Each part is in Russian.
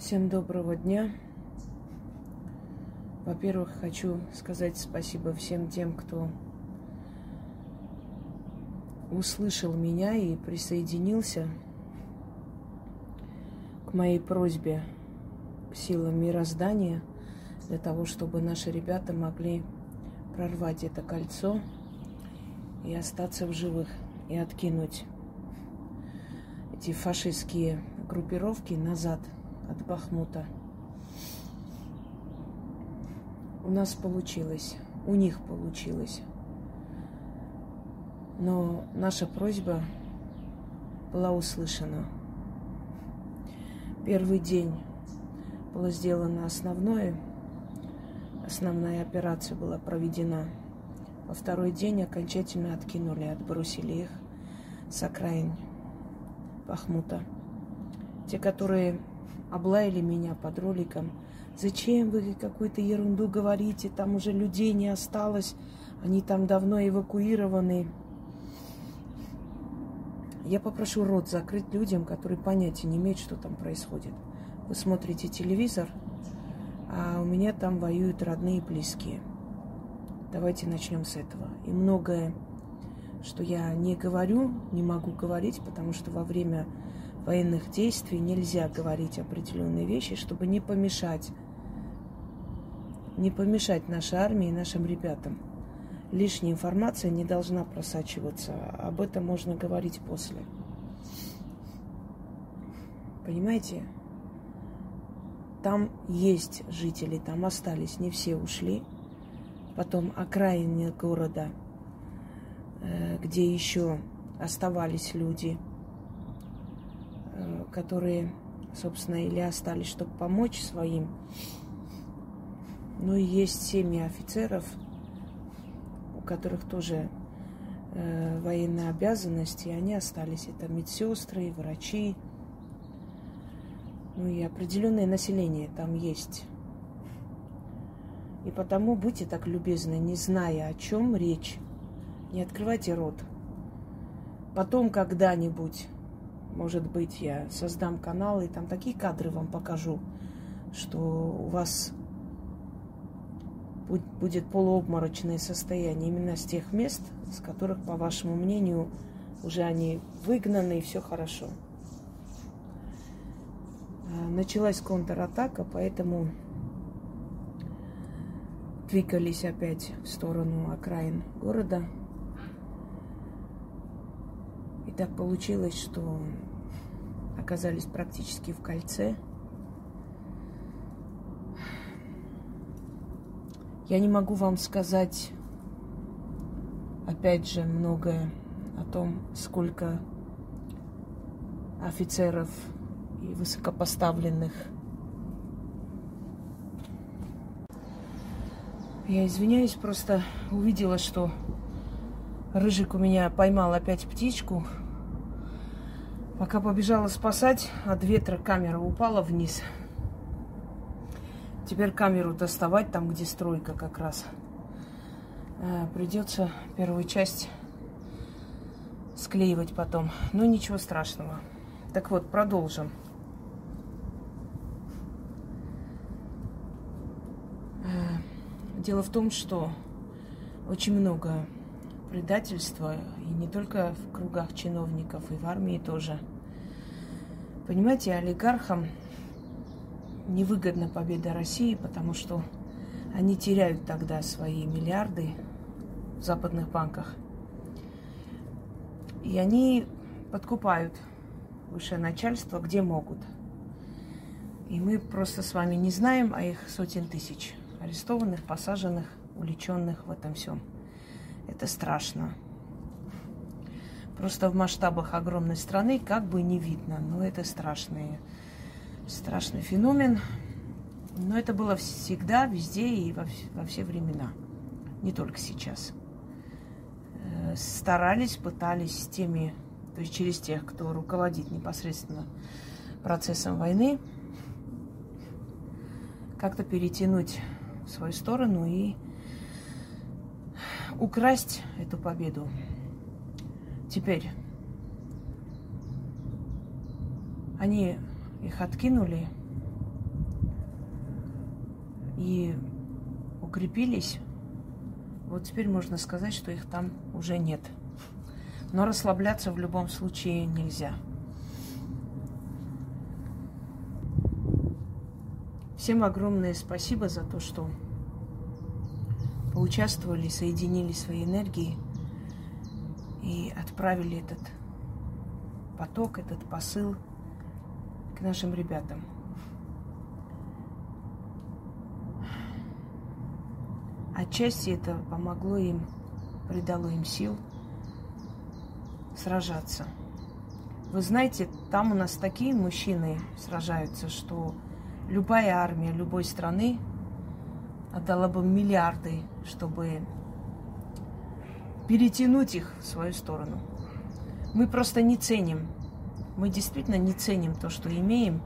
Всем доброго дня. Во-первых, хочу сказать спасибо всем тем, кто услышал меня и присоединился к моей просьбе к силам мироздания для того, чтобы наши ребята могли прорвать это кольцо и остаться в живых и откинуть эти фашистские группировки назад от Бахмута. У нас получилось, у них получилось. Но наша просьба была услышана. Первый день было сделано основное, основная операция была проведена. Во второй день окончательно откинули, отбросили их с окраин Бахмута. Те, которые облаяли меня под роликом, зачем вы какую-то ерунду говорите, там уже людей не осталось, они там давно эвакуированы. Я попрошу рот закрыть людям, которые понятия не имеют, что там происходит. Вы смотрите телевизор, а у меня там воюют родные и близкие. Давайте начнем с этого. И многое, что я не говорю, не могу говорить, потому что во время военных действий нельзя говорить определенные вещи, чтобы не помешать, не помешать нашей армии и нашим ребятам. Лишняя информация не должна просачиваться. Об этом можно говорить после. Понимаете? Там есть жители, там остались, не все ушли. Потом окраины города, э, где еще оставались люди – которые, собственно, или остались, чтобы помочь своим. Ну и есть семьи офицеров, у которых тоже э, военные обязанности, и они остались. Это медсестры, врачи, ну и определенное население там есть. И потому будьте так любезны, не зная, о чем речь, не открывайте рот. Потом когда-нибудь может быть, я создам канал и там такие кадры вам покажу, что у вас будет полуобморочное состояние именно с тех мест, с которых, по вашему мнению, уже они выгнаны и все хорошо. А, началась контратака, поэтому двигались опять в сторону окраин города – и так получилось, что оказались практически в кольце. Я не могу вам сказать, опять же, многое о том, сколько офицеров и высокопоставленных. Я извиняюсь, просто увидела, что Рыжик у меня поймал опять птичку. Пока побежала спасать, от ветра камера упала вниз. Теперь камеру доставать там, где стройка как раз. Э, придется первую часть склеивать потом. Но ничего страшного. Так вот, продолжим. Э, дело в том, что очень много предательство, и не только в кругах чиновников, и в армии тоже. Понимаете, олигархам невыгодна победа России, потому что они теряют тогда свои миллиарды в западных банках. И они подкупают высшее начальство, где могут. И мы просто с вами не знаем о их сотен тысяч арестованных, посаженных, уличенных в этом всем. Это страшно. Просто в масштабах огромной страны как бы не видно. Но это страшный, страшный феномен. Но это было всегда, везде и во, во все времена. Не только сейчас. Э, старались, пытались с теми, то есть через тех, кто руководит непосредственно процессом войны, как-то перетянуть в свою сторону и украсть эту победу. Теперь они их откинули, и укрепились, вот теперь можно сказать, что их там уже нет. Но расслабляться в любом случае нельзя. Всем огромное спасибо за то, что поучаствовали, соединили свои энергии и отправили этот поток, этот посыл к нашим ребятам. Отчасти это помогло им, придало им сил сражаться. Вы знаете, там у нас такие мужчины сражаются, что любая армия любой страны отдала бы миллиарды, чтобы перетянуть их в свою сторону. Мы просто не ценим. Мы действительно не ценим то, что имеем.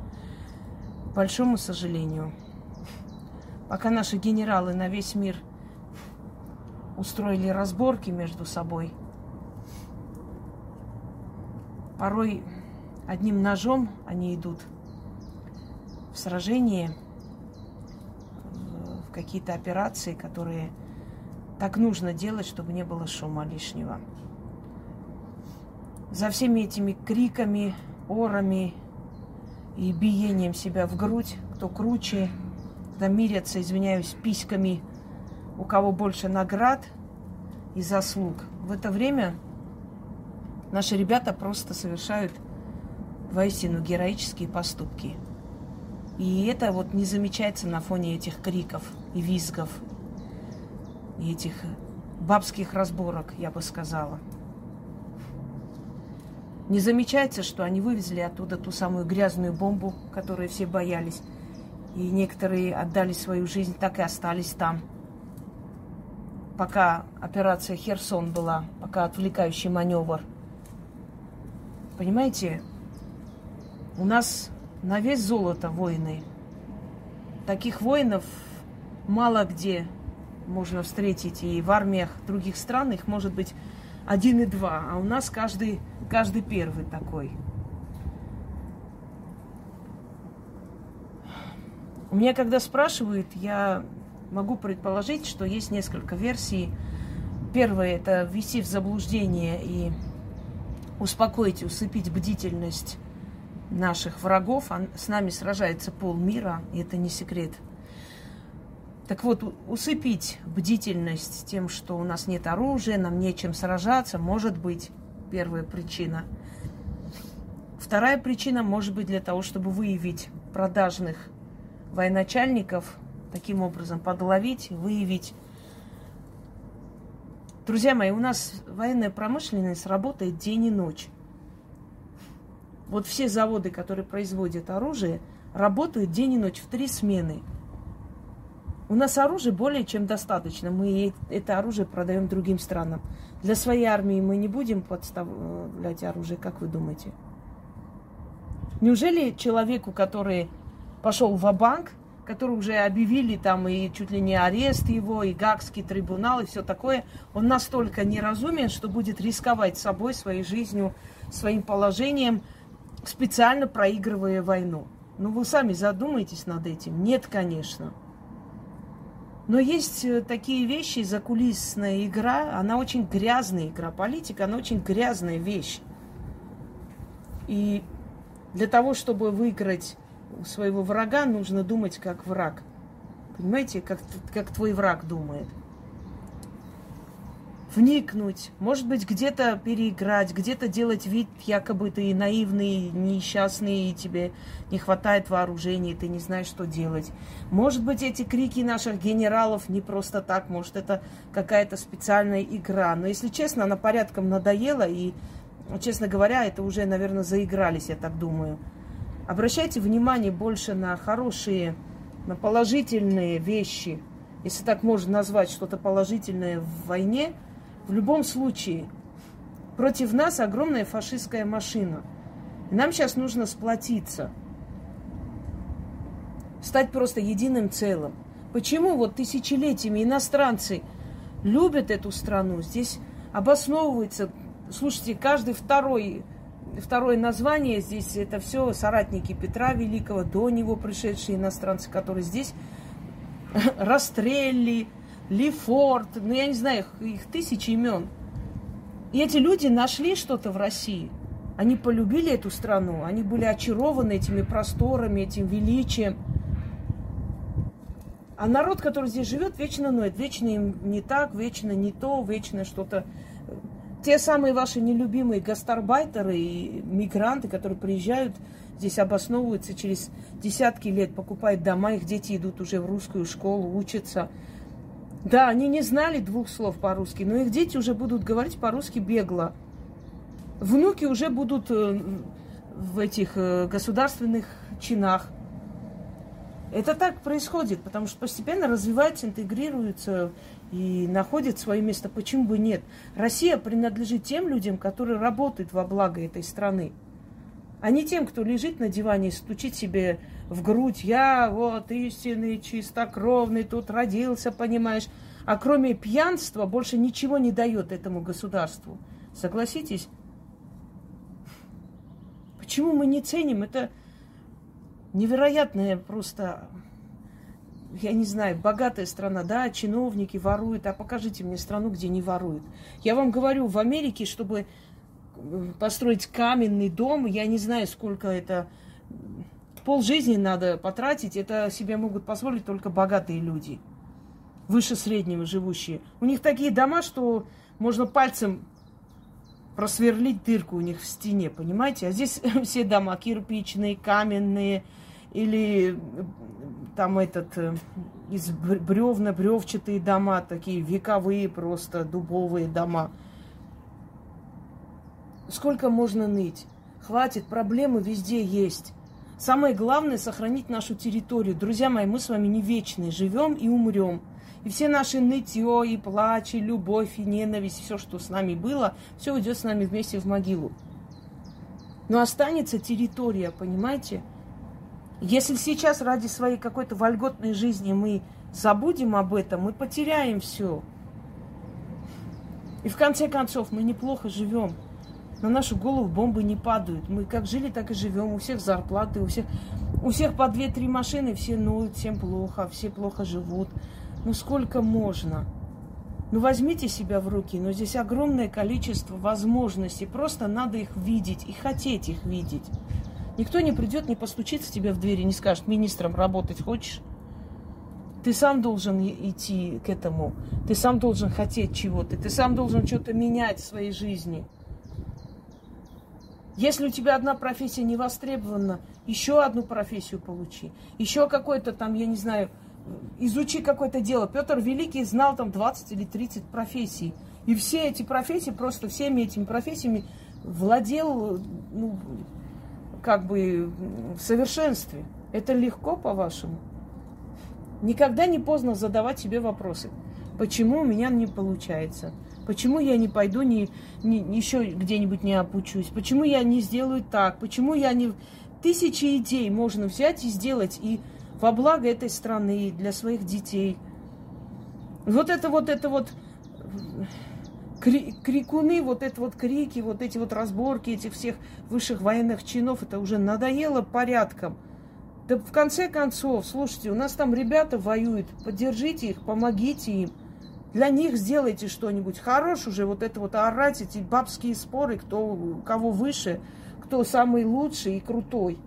К большому сожалению. Пока наши генералы на весь мир устроили разборки между собой, порой одним ножом они идут в сражение, в какие-то операции, которые так нужно делать, чтобы не было шума лишнего. За всеми этими криками, орами и биением себя в грудь, кто круче, да мирятся, извиняюсь, письками, у кого больше наград и заслуг. В это время наши ребята просто совершают воистину героические поступки. И это вот не замечается на фоне этих криков и визгов, этих бабских разборок, я бы сказала. Не замечается, что они вывезли оттуда ту самую грязную бомбу, которую все боялись. И некоторые отдали свою жизнь, так и остались там. Пока операция Херсон была, пока отвлекающий маневр. Понимаете, у нас на весь золото войны. Таких воинов мало где можно встретить. И в армиях других стран их может быть один и два. А у нас каждый, каждый первый такой. У меня, когда спрашивают, я могу предположить, что есть несколько версий. Первое – это ввести в заблуждение и успокоить, усыпить бдительность наших врагов. С нами сражается полмира, и это не секрет. Так вот, усыпить бдительность тем, что у нас нет оружия, нам нечем сражаться, может быть первая причина. Вторая причина может быть для того, чтобы выявить продажных военачальников, таким образом подловить, выявить. Друзья мои, у нас военная промышленность работает день и ночь. Вот все заводы, которые производят оружие, работают день и ночь в три смены. У нас оружия более чем достаточно. Мы это оружие продаем другим странам. Для своей армии мы не будем подставлять оружие, как вы думаете? Неужели человеку, который пошел в банк который уже объявили там и чуть ли не арест его, и Гагский трибунал, и все такое, он настолько неразумен, что будет рисковать собой, своей жизнью, своим положением, специально проигрывая войну. Ну, вы сами задумайтесь над этим. Нет, конечно. Но есть э, такие вещи, закулисная игра, она очень грязная игра. Политика, она очень грязная вещь. И для того, чтобы выиграть у своего врага, нужно думать как враг. Понимаете, как, как твой враг думает вникнуть, может быть, где-то переиграть, где-то делать вид, якобы ты наивный, несчастный, и тебе не хватает вооружения, ты не знаешь, что делать. Может быть, эти крики наших генералов не просто так, может, это какая-то специальная игра. Но, если честно, она порядком надоела, и, честно говоря, это уже, наверное, заигрались, я так думаю. Обращайте внимание больше на хорошие, на положительные вещи, если так можно назвать что-то положительное в войне – в любом случае, против нас огромная фашистская машина. Нам сейчас нужно сплотиться. Стать просто единым целым. Почему вот тысячелетиями иностранцы любят эту страну? Здесь обосновывается, слушайте, каждый второй, второе название здесь это все соратники Петра Великого, до него пришедшие иностранцы, которые здесь Растрелли, Лефорт, ну я не знаю, их, их тысячи имен. И эти люди нашли что-то в России. Они полюбили эту страну, они были очарованы этими просторами, этим величием. А народ, который здесь живет, вечно ноет, вечно им не так, вечно не то, вечно что-то. Те самые ваши нелюбимые гастарбайтеры и мигранты, которые приезжают, здесь обосновываются через десятки лет, покупают дома, их дети идут уже в русскую школу, учатся – да, они не знали двух слов по-русски, но их дети уже будут говорить по-русски бегло. Внуки уже будут э, в этих э, государственных чинах. Это так происходит, потому что постепенно развивается, интегрируется и находит свое место. Почему бы нет? Россия принадлежит тем людям, которые работают во благо этой страны а не тем, кто лежит на диване и стучит себе в грудь. Я вот истинный, чистокровный, тут родился, понимаешь. А кроме пьянства больше ничего не дает этому государству. Согласитесь? Почему мы не ценим? Это невероятная просто, я не знаю, богатая страна, да, чиновники воруют, а покажите мне страну, где не воруют. Я вам говорю, в Америке, чтобы построить каменный дом, я не знаю, сколько это, пол жизни надо потратить, это себе могут позволить только богатые люди, выше среднего живущие. У них такие дома, что можно пальцем просверлить дырку у них в стене, понимаете? А здесь все дома кирпичные, каменные, или там этот э, из бревна, бревчатые дома, такие вековые просто, дубовые дома – Сколько можно ныть? Хватит, проблемы везде есть. Самое главное сохранить нашу территорию. Друзья мои, мы с вами не вечные, живем и умрем. И все наши нытье, и плач, и любовь, и ненависть, все, что с нами было, все уйдет с нами вместе в могилу. Но останется территория, понимаете? Если сейчас ради своей какой-то вольготной жизни мы забудем об этом, мы потеряем все. И в конце концов мы неплохо живем на нашу голову бомбы не падают. Мы как жили, так и живем. У всех зарплаты, у всех, у всех по две-три машины, все ноют, всем плохо, все плохо живут. Ну сколько можно? Ну возьмите себя в руки, но здесь огромное количество возможностей. Просто надо их видеть и хотеть их видеть. Никто не придет, не постучится тебе в дверь и не скажет, министром работать хочешь? Ты сам должен идти к этому. Ты сам должен хотеть чего-то. Ты сам должен что-то менять в своей жизни. Если у тебя одна профессия не востребована, еще одну профессию получи. Еще какой-то там, я не знаю, изучи какое-то дело. Петр Великий знал там 20 или 30 профессий. И все эти профессии, просто всеми этими профессиями владел, ну, как бы в совершенстве. Это легко, по-вашему? Никогда не поздно задавать себе вопросы. Почему у меня не получается? Почему я не пойду, не, не, еще где-нибудь не опучусь? Почему я не сделаю так? Почему я не... Тысячи идей можно взять и сделать и во благо этой страны, и для своих детей. Вот это вот, это вот крикуны, вот это вот крики, вот эти вот разборки этих всех высших военных чинов, это уже надоело порядком. Да в конце концов, слушайте, у нас там ребята воюют, поддержите их, помогите им. Для них сделайте что-нибудь. Хорош уже вот это вот орать, эти бабские споры, кто кого выше, кто самый лучший и крутой.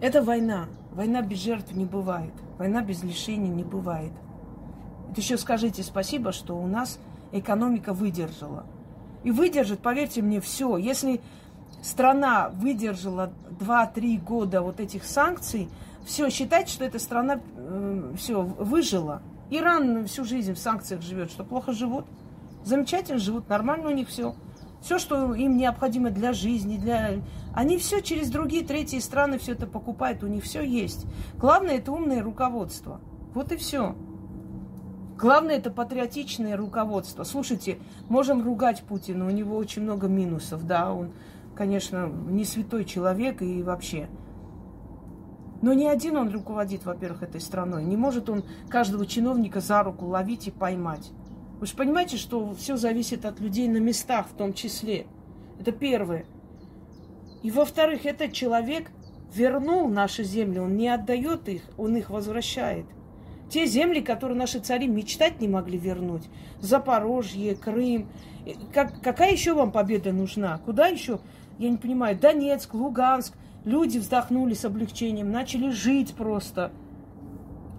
Это война. Война без жертв не бывает. Война без лишений не бывает. Это еще скажите спасибо, что у нас экономика выдержала. И выдержит, поверьте мне, все. Если страна выдержала 2-3 года вот этих санкций, все, считать, что эта страна э, все выжила. Иран всю жизнь в санкциях живет, что плохо живут. Замечательно живут, нормально у них все. Все, что им необходимо для жизни, для... Они все через другие, третьи страны все это покупают, у них все есть. Главное это умное руководство. Вот и все. Главное это патриотичное руководство. Слушайте, можем ругать Путина, у него очень много минусов, да, он, конечно, не святой человек и вообще. Но не один он руководит, во-первых, этой страной. Не может он каждого чиновника за руку ловить и поймать. Вы же понимаете, что все зависит от людей на местах в том числе. Это первое. И во-вторых, этот человек вернул наши земли, Он не отдает их, Он их возвращает. Те земли, которые наши цари мечтать не могли вернуть. Запорожье, Крым. Как, какая еще вам победа нужна? Куда еще? Я не понимаю. Донецк, Луганск. Люди вздохнули с облегчением, начали жить просто.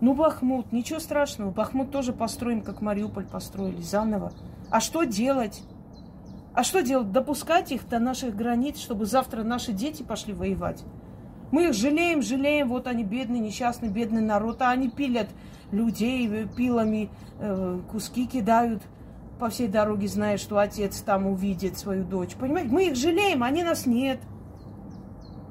Ну, Бахмут, ничего страшного. Бахмут тоже построен, как Мариуполь построили, заново. А что делать? А что делать? Допускать их до наших границ, чтобы завтра наши дети пошли воевать? Мы их жалеем, жалеем, вот они бедный, несчастный, бедный народ, а они пилят людей э, пилами, э, куски кидают по всей дороге, зная, что отец там увидит свою дочь. Понимаете, мы их жалеем, они нас нет.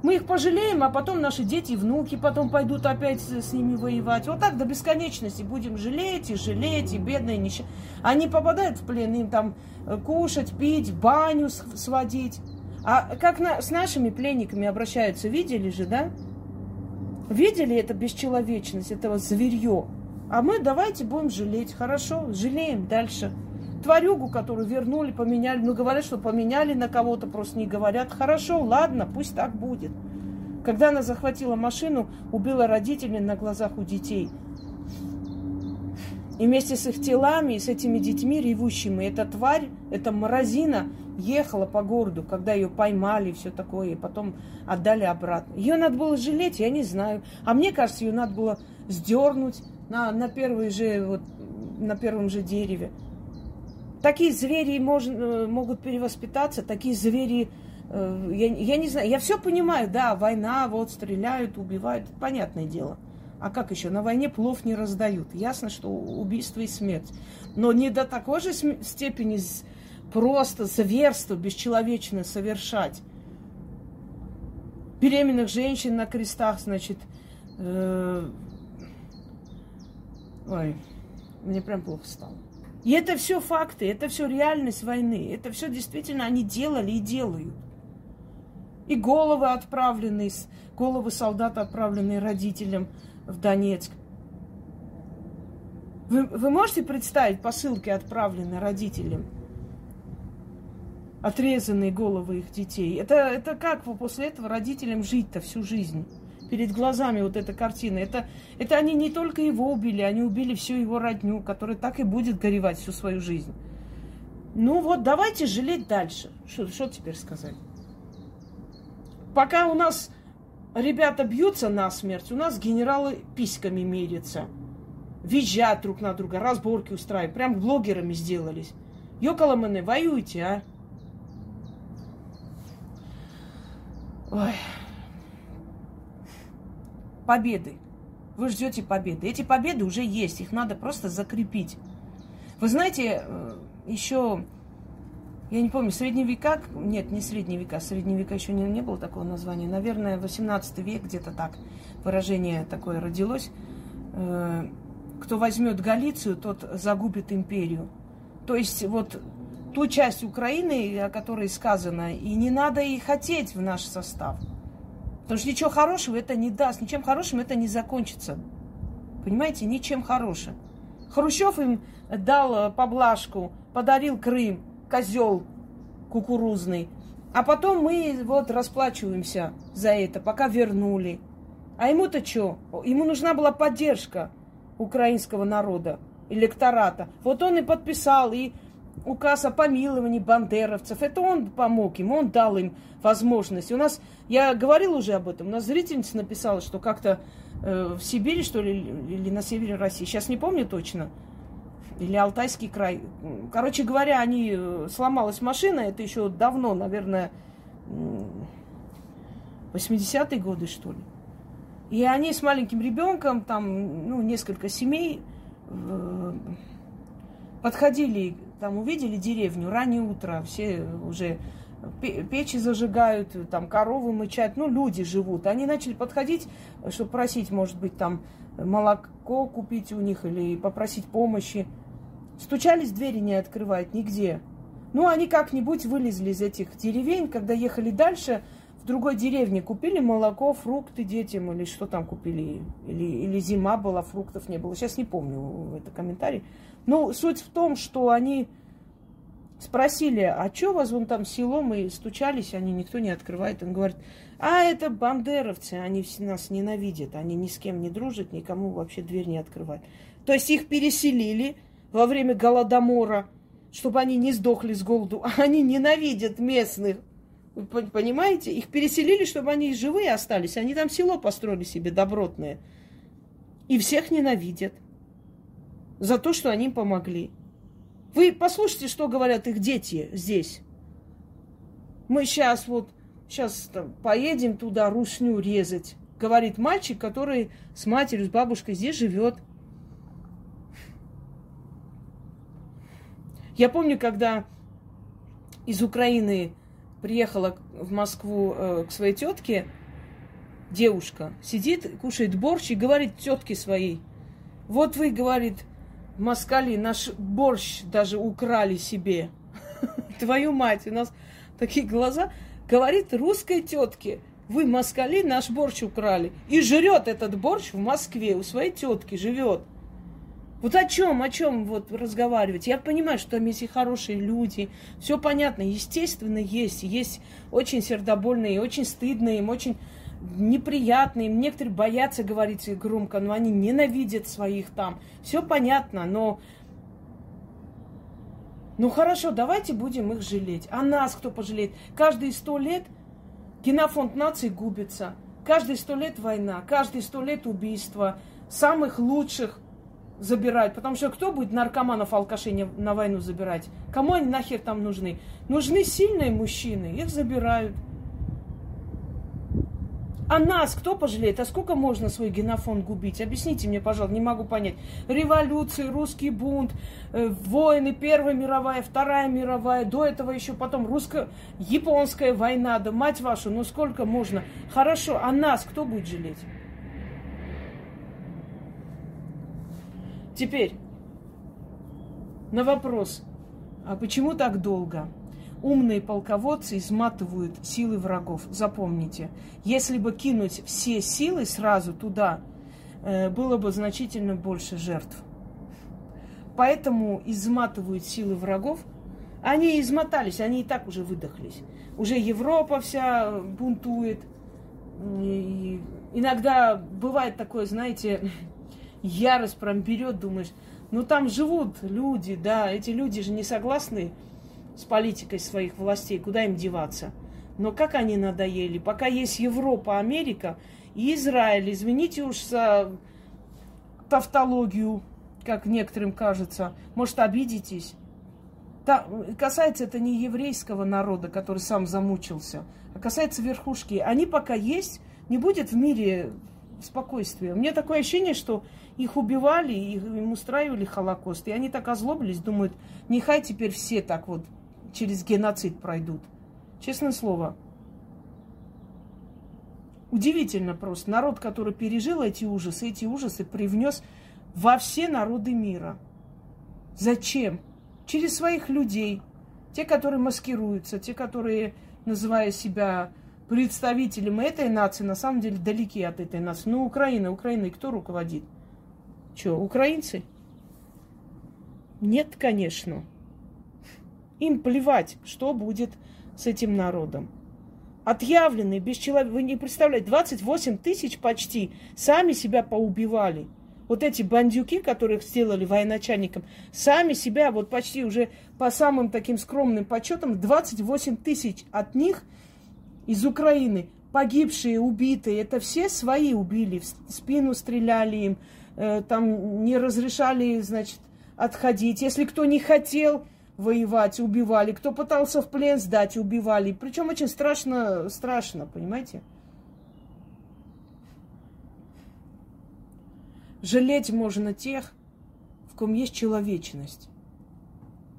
Мы их пожалеем, а потом наши дети и внуки потом пойдут опять с ними воевать. Вот так до бесконечности будем жалеть и жалеть, и бедные несчастные. Они попадают в плен, им там э, кушать, пить, баню сводить. А как на, с нашими пленниками обращаются, видели же, да? Видели это бесчеловечность, этого зверье? А мы давайте будем жалеть. Хорошо, жалеем дальше. Тварюгу, которую вернули, поменяли. Ну, говорят, что поменяли на кого-то, просто не говорят. Хорошо, ладно, пусть так будет. Когда она захватила машину, убила родителей на глазах у детей. И вместе с их телами, с этими детьми ревущими, эта тварь, эта морозина ехала по городу, когда ее поймали и все такое, и потом отдали обратно. Ее надо было жалеть, я не знаю. А мне кажется, ее надо было сдернуть на, на, первой же, вот, на первом же дереве. Такие звери можно, э, могут перевоспитаться, такие звери, э, я, я не знаю, я все понимаю, да, война, вот стреляют, убивают, понятное дело. А как еще? На войне плов не раздают. Ясно, что убийство и смерть. Но не до такой же степени просто зверство бесчеловечно совершать. Беременных женщин на крестах, значит, э, ой, мне прям плохо стало. И это все факты, это все реальность войны. Это все действительно они делали и делают. И головы отправленные, головы солдат, отправленные родителям в Донецк. Вы, вы можете представить посылки, отправленные родителям? Отрезанные головы их детей. Это, это как после этого родителям жить-то всю жизнь? Перед глазами вот эта картина. Это, это они не только его убили, они убили всю его родню, которая так и будет горевать всю свою жизнь. Ну вот, давайте жалеть дальше. Что, теперь сказать? Пока у нас ребята бьются на смерть, у нас генералы письками мерятся. Визжат друг на друга, разборки устраивают. Прям блогерами сделались. Йокаламаны, воюйте, а. Ой. Победы. Вы ждете победы. Эти победы уже есть, их надо просто закрепить. Вы знаете, э, еще я не помню, средние века, нет, не средние века, средние века еще не, не было такого названия, наверное, 18 век, где-то так, выражение такое родилось. Э, кто возьмет Галицию, тот загубит империю. То есть вот ту часть Украины, о которой сказано, и не надо и хотеть в наш состав. Потому что ничего хорошего это не даст, ничем хорошим это не закончится. Понимаете, ничем хорошим. Хрущев им дал поблажку, подарил Крым, козел кукурузный. А потом мы вот расплачиваемся за это, пока вернули. А ему-то что? Ему нужна была поддержка украинского народа, электората. Вот он и подписал, и указ о помиловании бандеровцев. Это он помог им, он дал им возможность. У нас, я говорил уже об этом, у нас зрительница написала, что как-то э, в Сибири, что ли, или на севере России, сейчас не помню точно, или Алтайский край. Короче говоря, они э, сломалась машина, это еще давно, наверное, 80-е годы, что ли. И они с маленьким ребенком, там, ну, несколько семей, э, подходили, там, увидели деревню, раннее утро, все уже печи зажигают, там, коровы мычат, ну, люди живут. Они начали подходить, чтобы просить, может быть, там, молоко купить у них или попросить помощи. Стучались, двери не открывают нигде. Ну, они как-нибудь вылезли из этих деревень, когда ехали дальше, в другой деревне купили молоко, фрукты детям, или что там купили, или, или зима была, фруктов не было. Сейчас не помню, это комментарий. Но суть в том, что они Спросили, а что вас вон там село? Мы стучались, они никто не открывает. Он говорит, а это бандеровцы, они нас ненавидят, они ни с кем не дружат, никому вообще дверь не открывают. То есть их переселили во время голодомора, чтобы они не сдохли с голоду. А они ненавидят местных. Вы понимаете? Их переселили, чтобы они живые остались. Они там село построили себе добротное. И всех ненавидят за то, что они помогли. Вы послушайте, что говорят их дети здесь. Мы сейчас вот, сейчас там, поедем туда русню резать. Говорит мальчик, который с матерью, с бабушкой здесь живет. Я помню, когда из Украины приехала в Москву э, к своей тетке, девушка сидит, кушает борщ и говорит тетке своей, вот вы, говорит, москали наш борщ даже украли себе. Твою мать, у нас такие глаза. Говорит русской тетке, вы москали наш борщ украли. И жрет этот борщ в Москве, у своей тетки живет. Вот о чем, о чем вот разговаривать? Я понимаю, что там есть и хорошие люди, все понятно, естественно, есть. Есть очень сердобольные, очень стыдные, им очень неприятные, некоторые боятся говорить громко, но они ненавидят своих там. Все понятно, но... Ну хорошо, давайте будем их жалеть. А нас кто пожалеет? Каждые сто лет генофонд нации губится. Каждые сто лет война, каждые сто лет убийства. Самых лучших забирать. Потому что кто будет наркоманов, алкашей на войну забирать? Кому они нахер там нужны? Нужны сильные мужчины, их забирают. А нас кто пожалеет? А сколько можно свой генофонд губить? Объясните мне, пожалуйста, не могу понять. Революции, русский бунт, э, войны, Первая мировая, Вторая мировая, до этого еще потом русско-японская война, да мать вашу, ну сколько можно? Хорошо, а нас кто будет жалеть? Теперь на вопрос, а почему так долго? Умные полководцы изматывают силы врагов. Запомните, если бы кинуть все силы сразу туда, э, было бы значительно больше жертв. Поэтому изматывают силы врагов. Они измотались, они и так уже выдохлись. Уже Европа вся бунтует. И иногда бывает такое, знаете, ярость прям берет, думаешь, ну там живут люди, да, эти люди же не согласны с политикой своих властей, куда им деваться. Но как они надоели. Пока есть Европа, Америка и Израиль, извините уж за тавтологию, как некоторым кажется, может, обидитесь. Та, касается это не еврейского народа, который сам замучился, а касается верхушки. Они пока есть, не будет в мире спокойствия. У меня такое ощущение, что их убивали, им устраивали Холокост, и они так озлобились, думают, нехай теперь все так вот через геноцид пройдут. Честное слово. Удивительно просто. Народ, который пережил эти ужасы, эти ужасы привнес во все народы мира. Зачем? Через своих людей. Те, которые маскируются, те, которые, называя себя представителем этой нации, на самом деле далеки от этой нации. Ну, Украина, и кто руководит? Что, украинцы? Нет, конечно. Им плевать, что будет с этим народом. Отъявленные, бесчеловечные. Вы не представляете, 28 тысяч почти сами себя поубивали. Вот эти бандюки, которых сделали военачальником, сами себя, вот почти уже по самым таким скромным подсчетам, 28 тысяч от них из Украины, погибшие, убитые, это все свои убили, в спину стреляли им, э, там не разрешали, значит, отходить. Если кто не хотел, воевать, убивали. Кто пытался в плен сдать, убивали. Причем очень страшно, страшно, понимаете? Жалеть можно тех, в ком есть человечность.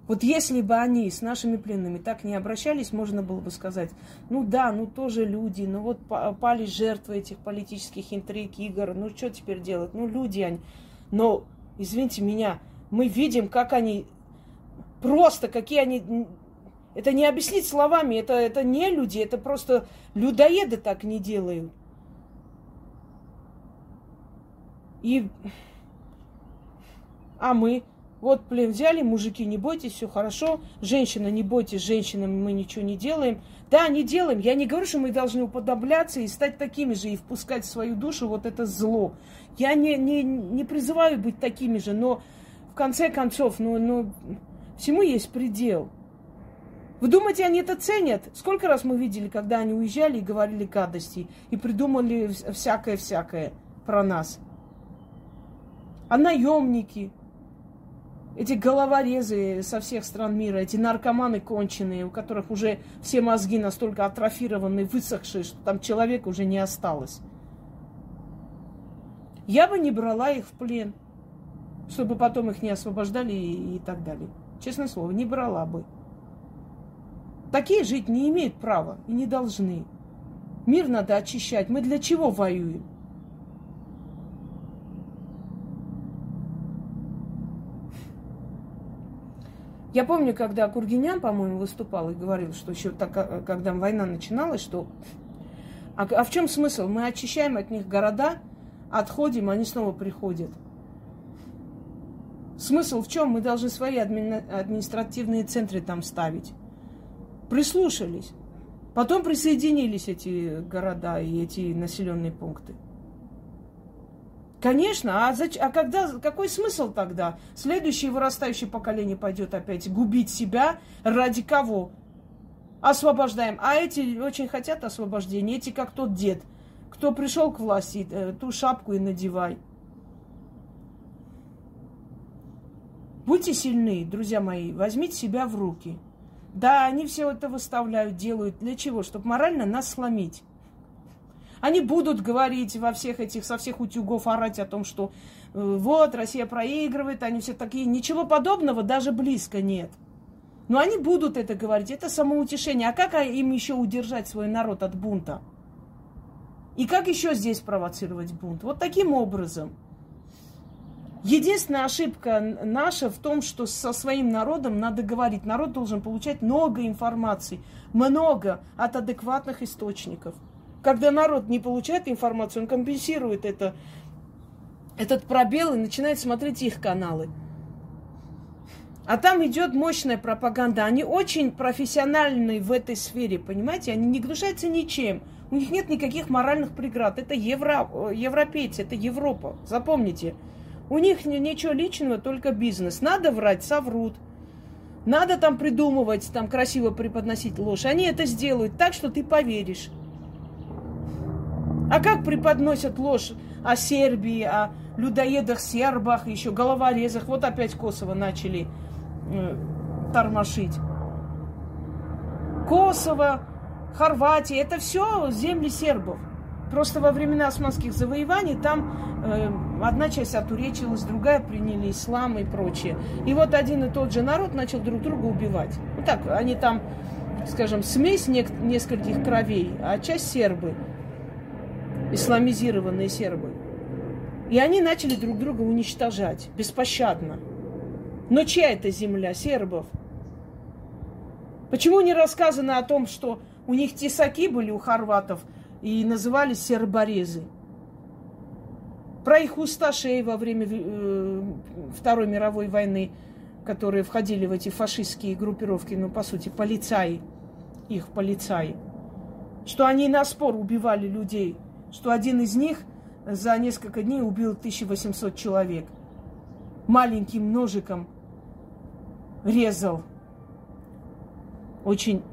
Вот если бы они с нашими пленными так не обращались, можно было бы сказать, ну да, ну тоже люди, ну вот пали жертвы этих политических интриг, игр, ну что теперь делать? Ну люди они. Но, извините меня, мы видим, как они Просто какие они... Это не объяснить словами, это, это не люди, это просто людоеды так не делают. И... А мы? Вот, блин, взяли, мужики, не бойтесь, все хорошо. Женщина, не бойтесь, женщинам мы ничего не делаем. Да, не делаем. Я не говорю, что мы должны уподобляться и стать такими же, и впускать в свою душу вот это зло. Я не, не, не призываю быть такими же, но в конце концов, ну, ну, всему есть предел. Вы думаете, они это ценят? Сколько раз мы видели, когда они уезжали и говорили гадости, и придумали всякое-всякое про нас? А наемники – эти головорезы со всех стран мира, эти наркоманы конченые, у которых уже все мозги настолько атрофированы, высохшие, что там человека уже не осталось. Я бы не брала их в плен, чтобы потом их не освобождали и, и так далее. Честное слово, не брала бы. Такие жить не имеют права и не должны. Мир надо очищать. Мы для чего воюем? Я помню, когда Кургинян, по-моему, выступал и говорил, что еще так, э, когда война начиналась, что... А, а в чем смысл? Мы очищаем от них города, отходим, они снова приходят. Смысл в чем? Мы должны свои адми... административные центры там ставить. Прислушались. Потом присоединились эти города и эти населенные пункты. Конечно, а, зач... а когда, какой смысл тогда? Следующее вырастающее поколение пойдет опять губить себя ради кого? Освобождаем. А эти очень хотят освобождения. Эти как тот дед, кто пришел к власти, э, ту шапку и надевай. Будьте сильны, друзья мои, возьмите себя в руки. Да, они все это выставляют, делают. Для чего? Чтобы морально нас сломить. Они будут говорить во всех этих, со всех утюгов орать о том, что э, вот, Россия проигрывает, они все такие. Ничего подобного даже близко нет. Но они будут это говорить, это самоутешение. А как им еще удержать свой народ от бунта? И как еще здесь провоцировать бунт? Вот таким образом. Единственная ошибка наша в том, что со своим народом надо говорить. Народ должен получать много информации, много от адекватных источников. Когда народ не получает информацию, он компенсирует это, этот пробел и начинает смотреть их каналы. А там идет мощная пропаганда. Они очень профессиональные в этой сфере, понимаете? Они не гнушаются ничем. У них нет никаких моральных преград. Это евро, европейцы, это Европа. Запомните. У них ничего личного, только бизнес. Надо врать, соврут. Надо там придумывать, там красиво преподносить ложь. Они это сделают так, что ты поверишь. А как преподносят ложь о Сербии, о людоедах сербах, еще головорезах. Вот опять Косово начали э, тормошить. Косово, Хорватия, это все земли сербов. Просто во времена османских завоеваний там э, одна часть отуречилась, другая приняли ислам и прочее. И вот один и тот же народ начал друг друга убивать. Вот так, они там, скажем, смесь нескольких кровей, а часть сербы исламизированные сербы. И они начали друг друга уничтожать беспощадно. Но чья это земля? Сербов. Почему не рассказано о том, что у них тесаки были у хорватов и назывались серборезы? Про их усташей во время э, Второй мировой войны, которые входили в эти фашистские группировки, ну, по сути, полицаи, их полицаи, что они на спор убивали людей – что один из них за несколько дней убил 1800 человек. Маленьким ножиком резал. Очень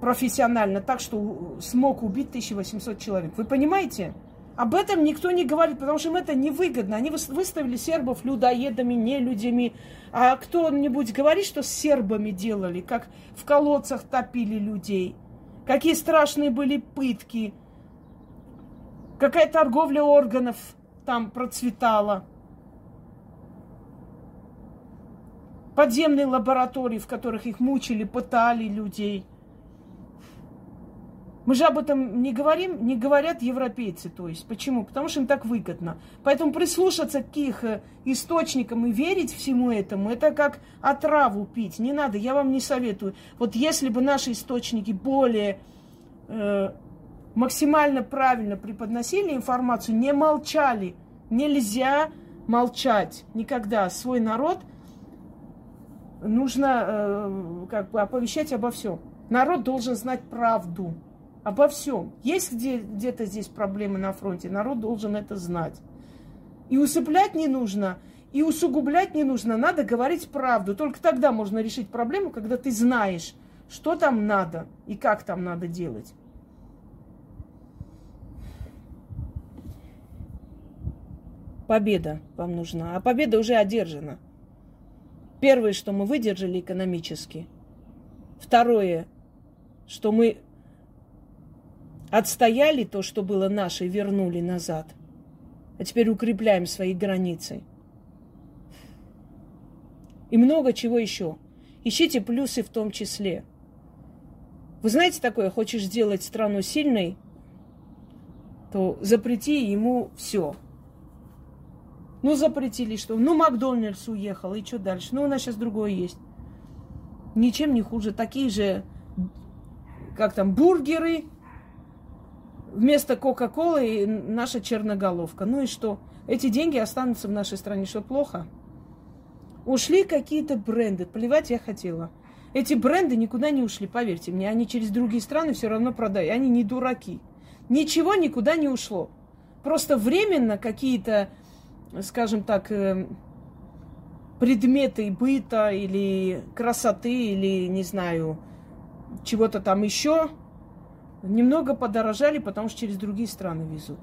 профессионально, так что смог убить 1800 человек. Вы понимаете? Об этом никто не говорит, потому что им это невыгодно. Они выставили сербов людоедами, не людьми. А кто-нибудь говорит, что с сербами делали, как в колодцах топили людей, какие страшные были пытки – Какая торговля органов там процветала. Подземные лаборатории, в которых их мучили, пытали людей. Мы же об этом не говорим, не говорят европейцы, то есть. Почему? Потому что им так выгодно. Поэтому прислушаться к их э, источникам и верить всему этому, это как отраву пить. Не надо, я вам не советую. Вот если бы наши источники более э, максимально правильно преподносили информацию, не молчали. Нельзя молчать никогда. Свой народ нужно э, как бы оповещать обо всем. Народ должен знать правду обо всем. Есть где, где-то здесь проблемы на фронте, народ должен это знать. И усыплять не нужно, и усугублять не нужно, надо говорить правду. Только тогда можно решить проблему, когда ты знаешь, что там надо и как там надо делать. Победа вам нужна, а победа уже одержана. Первое, что мы выдержали экономически. Второе, что мы отстояли то, что было наше, вернули назад. А теперь укрепляем свои границы. И много чего еще. Ищите плюсы в том числе. Вы знаете такое, хочешь сделать страну сильной, то запрети ему все. Ну, запретили что? Ну, Макдональдс уехал, и что дальше? Ну, у нас сейчас другое есть. Ничем не хуже. Такие же, как там, бургеры, вместо Кока-Колы наша черноголовка. Ну и что? Эти деньги останутся в нашей стране. Что, плохо? Ушли какие-то бренды. Плевать я хотела. Эти бренды никуда не ушли, поверьте мне. Они через другие страны все равно продают. Они не дураки. Ничего никуда не ушло. Просто временно какие-то, скажем так, э, предметы быта или красоты, или, не знаю, чего-то там еще, немного подорожали, потому что через другие страны везут.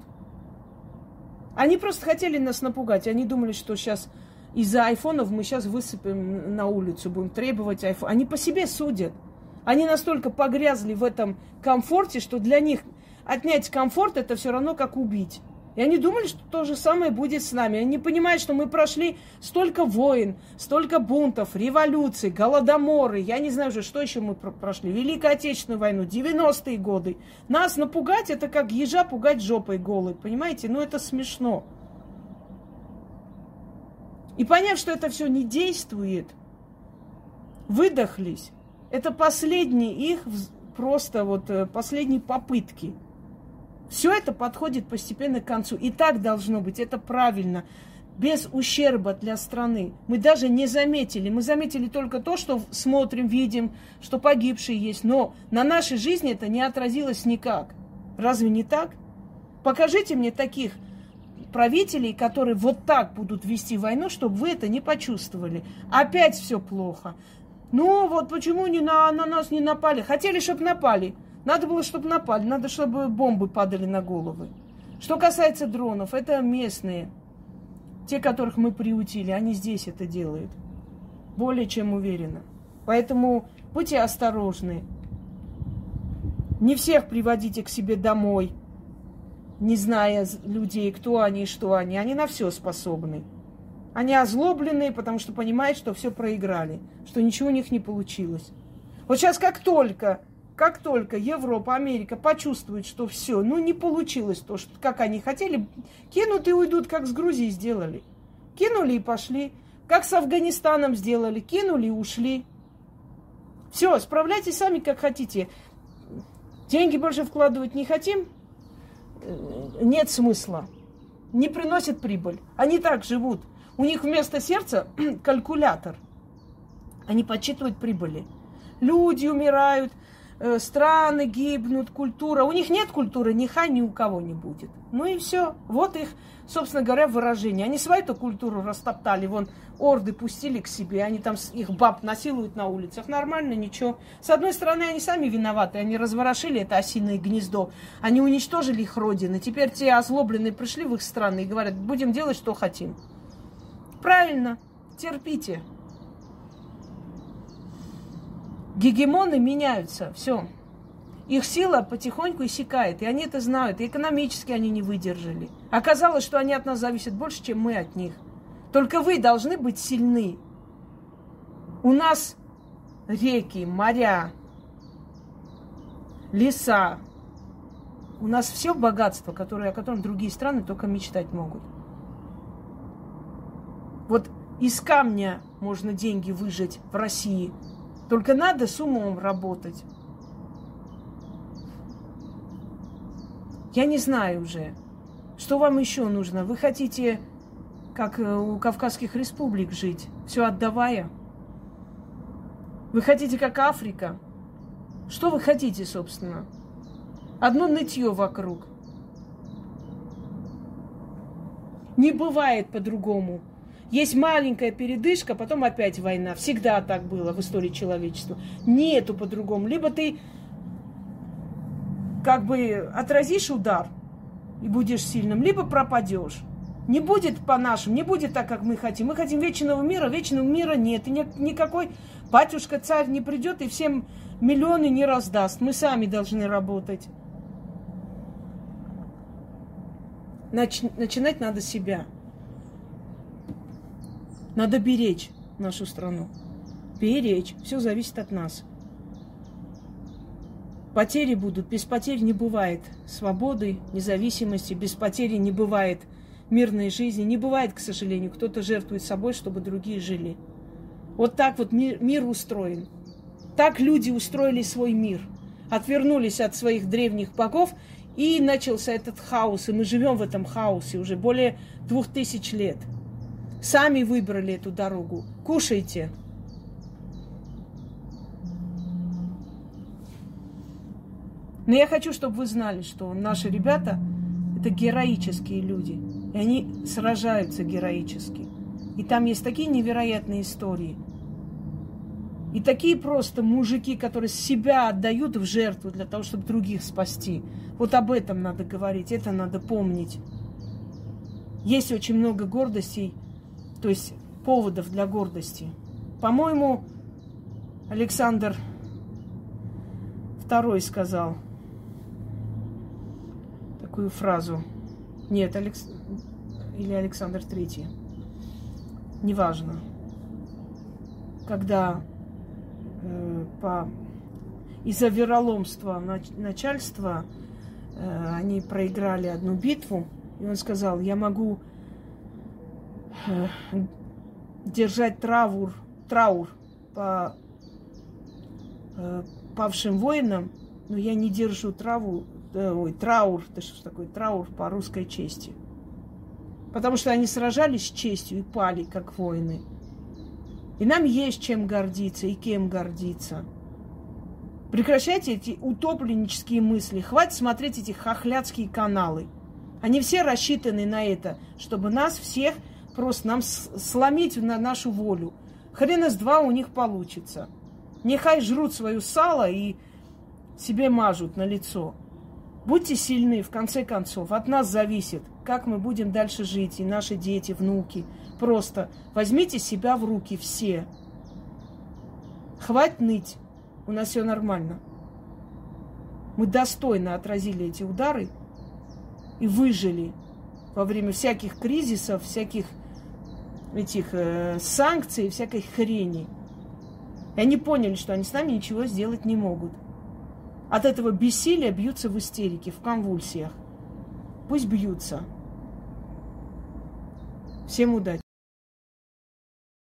Они просто хотели нас напугать. Они думали, что сейчас из-за айфонов мы сейчас высыпем на улицу, будем требовать айфон. Они по себе судят. Они настолько погрязли в этом комфорте, что для них отнять комфорт это все равно как убить. И они думали, что то же самое будет с нами. Они понимают, что мы прошли столько войн, столько бунтов, революций, голодоморы. Я не знаю уже, что еще мы прошли. Великую Отечественную войну, 90-е годы. Нас напугать, это как ежа пугать жопой голой. Понимаете? Ну, это смешно. И поняв, что это все не действует, выдохлись. Это последние их просто вот э, последние попытки. Все это подходит постепенно к концу. И так должно быть, это правильно, без ущерба для страны. Мы даже не заметили. Мы заметили только то, что смотрим, видим, что погибшие есть. Но на нашей жизни это не отразилось никак. Разве не так? Покажите мне таких правителей, которые вот так будут вести войну, чтобы вы это не почувствовали. Опять все плохо. Ну вот почему не на, на нас не напали? Хотели, чтобы напали. Надо было, чтобы напали. Надо, чтобы бомбы падали на головы. Что касается дронов, это местные. Те, которых мы приутили, они здесь это делают. Более чем уверенно. Поэтому будьте осторожны. Не всех приводите к себе домой – не зная людей, кто они и что они. Они на все способны. Они озлобленные, потому что понимают, что все проиграли, что ничего у них не получилось. Вот сейчас как только, как только Европа, Америка почувствуют, что все, ну не получилось то, что, как они хотели, кинут и уйдут, как с Грузией сделали. Кинули и пошли. Как с Афганистаном сделали, кинули и ушли. Все, справляйтесь сами, как хотите. Деньги больше вкладывать не хотим, нет смысла. Не приносит прибыль. Они так живут. У них вместо сердца калькулятор. Они подсчитывают прибыли. Люди умирают, страны гибнут, культура. У них нет культуры, ни ха ни у кого не будет. Ну и все. Вот их, собственно говоря, выражение. Они свою-то культуру растоптали. Вон орды пустили к себе, они там их баб насилуют на улицах. Нормально, ничего. С одной стороны, они сами виноваты. Они разворошили это осиное гнездо. Они уничтожили их родины. Теперь те озлобленные пришли в их страны и говорят, будем делать, что хотим. Правильно, терпите. Гегемоны меняются, все. Их сила потихоньку иссякает, и они это знают, и экономически они не выдержали. Оказалось, что они от нас зависят больше, чем мы от них. Только вы должны быть сильны. У нас реки, моря, леса. У нас все богатство, которое, о котором другие страны только мечтать могут. Вот из камня можно деньги выжать в России. Только надо с умом работать. Я не знаю уже, что вам еще нужно. Вы хотите как э, у Кавказских республик жить, все отдавая. Вы хотите, как Африка? Что вы хотите, собственно? Одно нытье вокруг. Не бывает по-другому. Есть маленькая передышка, потом опять война. Всегда так было в истории человечества. Нету по-другому. Либо ты как бы отразишь удар и будешь сильным, либо пропадешь. Не будет по-нашему, не будет так, как мы хотим. Мы хотим вечного мира, вечного мира нет. И нет никакой батюшка царь не придет и всем миллионы не раздаст. Мы сами должны работать. Нач- начинать надо себя. Надо беречь нашу страну. Беречь. Все зависит от нас. Потери будут. Без потерь не бывает свободы, независимости. Без потери не бывает мирной жизни. Не бывает, к сожалению. Кто-то жертвует собой, чтобы другие жили. Вот так вот мир, устроен. Так люди устроили свой мир. Отвернулись от своих древних богов, и начался этот хаос. И мы живем в этом хаосе уже более двух тысяч лет. Сами выбрали эту дорогу. Кушайте. Но я хочу, чтобы вы знали, что наши ребята – это героические люди. И они сражаются героически. И там есть такие невероятные истории. И такие просто мужики, которые себя отдают в жертву для того, чтобы других спасти. Вот об этом надо говорить, это надо помнить. Есть очень много гордостей – то есть поводов для гордости. По-моему, Александр II сказал такую фразу. Нет, Алекс... или Александр III. Неважно. Когда э, по... из-за вероломства начальства э, они проиграли одну битву, и он сказал, я могу держать траур, траур по э, павшим воинам, но я не держу траву, э, ой, траур, это что такое, траур по русской чести. Потому что они сражались с честью и пали, как воины. И нам есть чем гордиться и кем гордиться. Прекращайте эти утопленнические мысли. Хватит смотреть эти хохлядские каналы. Они все рассчитаны на это, чтобы нас всех просто нам сломить на нашу волю. Хрен из два у них получится. Нехай жрут свою сало и себе мажут на лицо. Будьте сильны, в конце концов. От нас зависит, как мы будем дальше жить, и наши дети, внуки. Просто возьмите себя в руки все. Хватит ныть. У нас все нормально. Мы достойно отразили эти удары и выжили во время всяких кризисов, всяких этих э, санкций, всякой хрени. И они поняли, что они с нами ничего сделать не могут. От этого бессилия бьются в истерике, в конвульсиях. Пусть бьются. Всем удачи.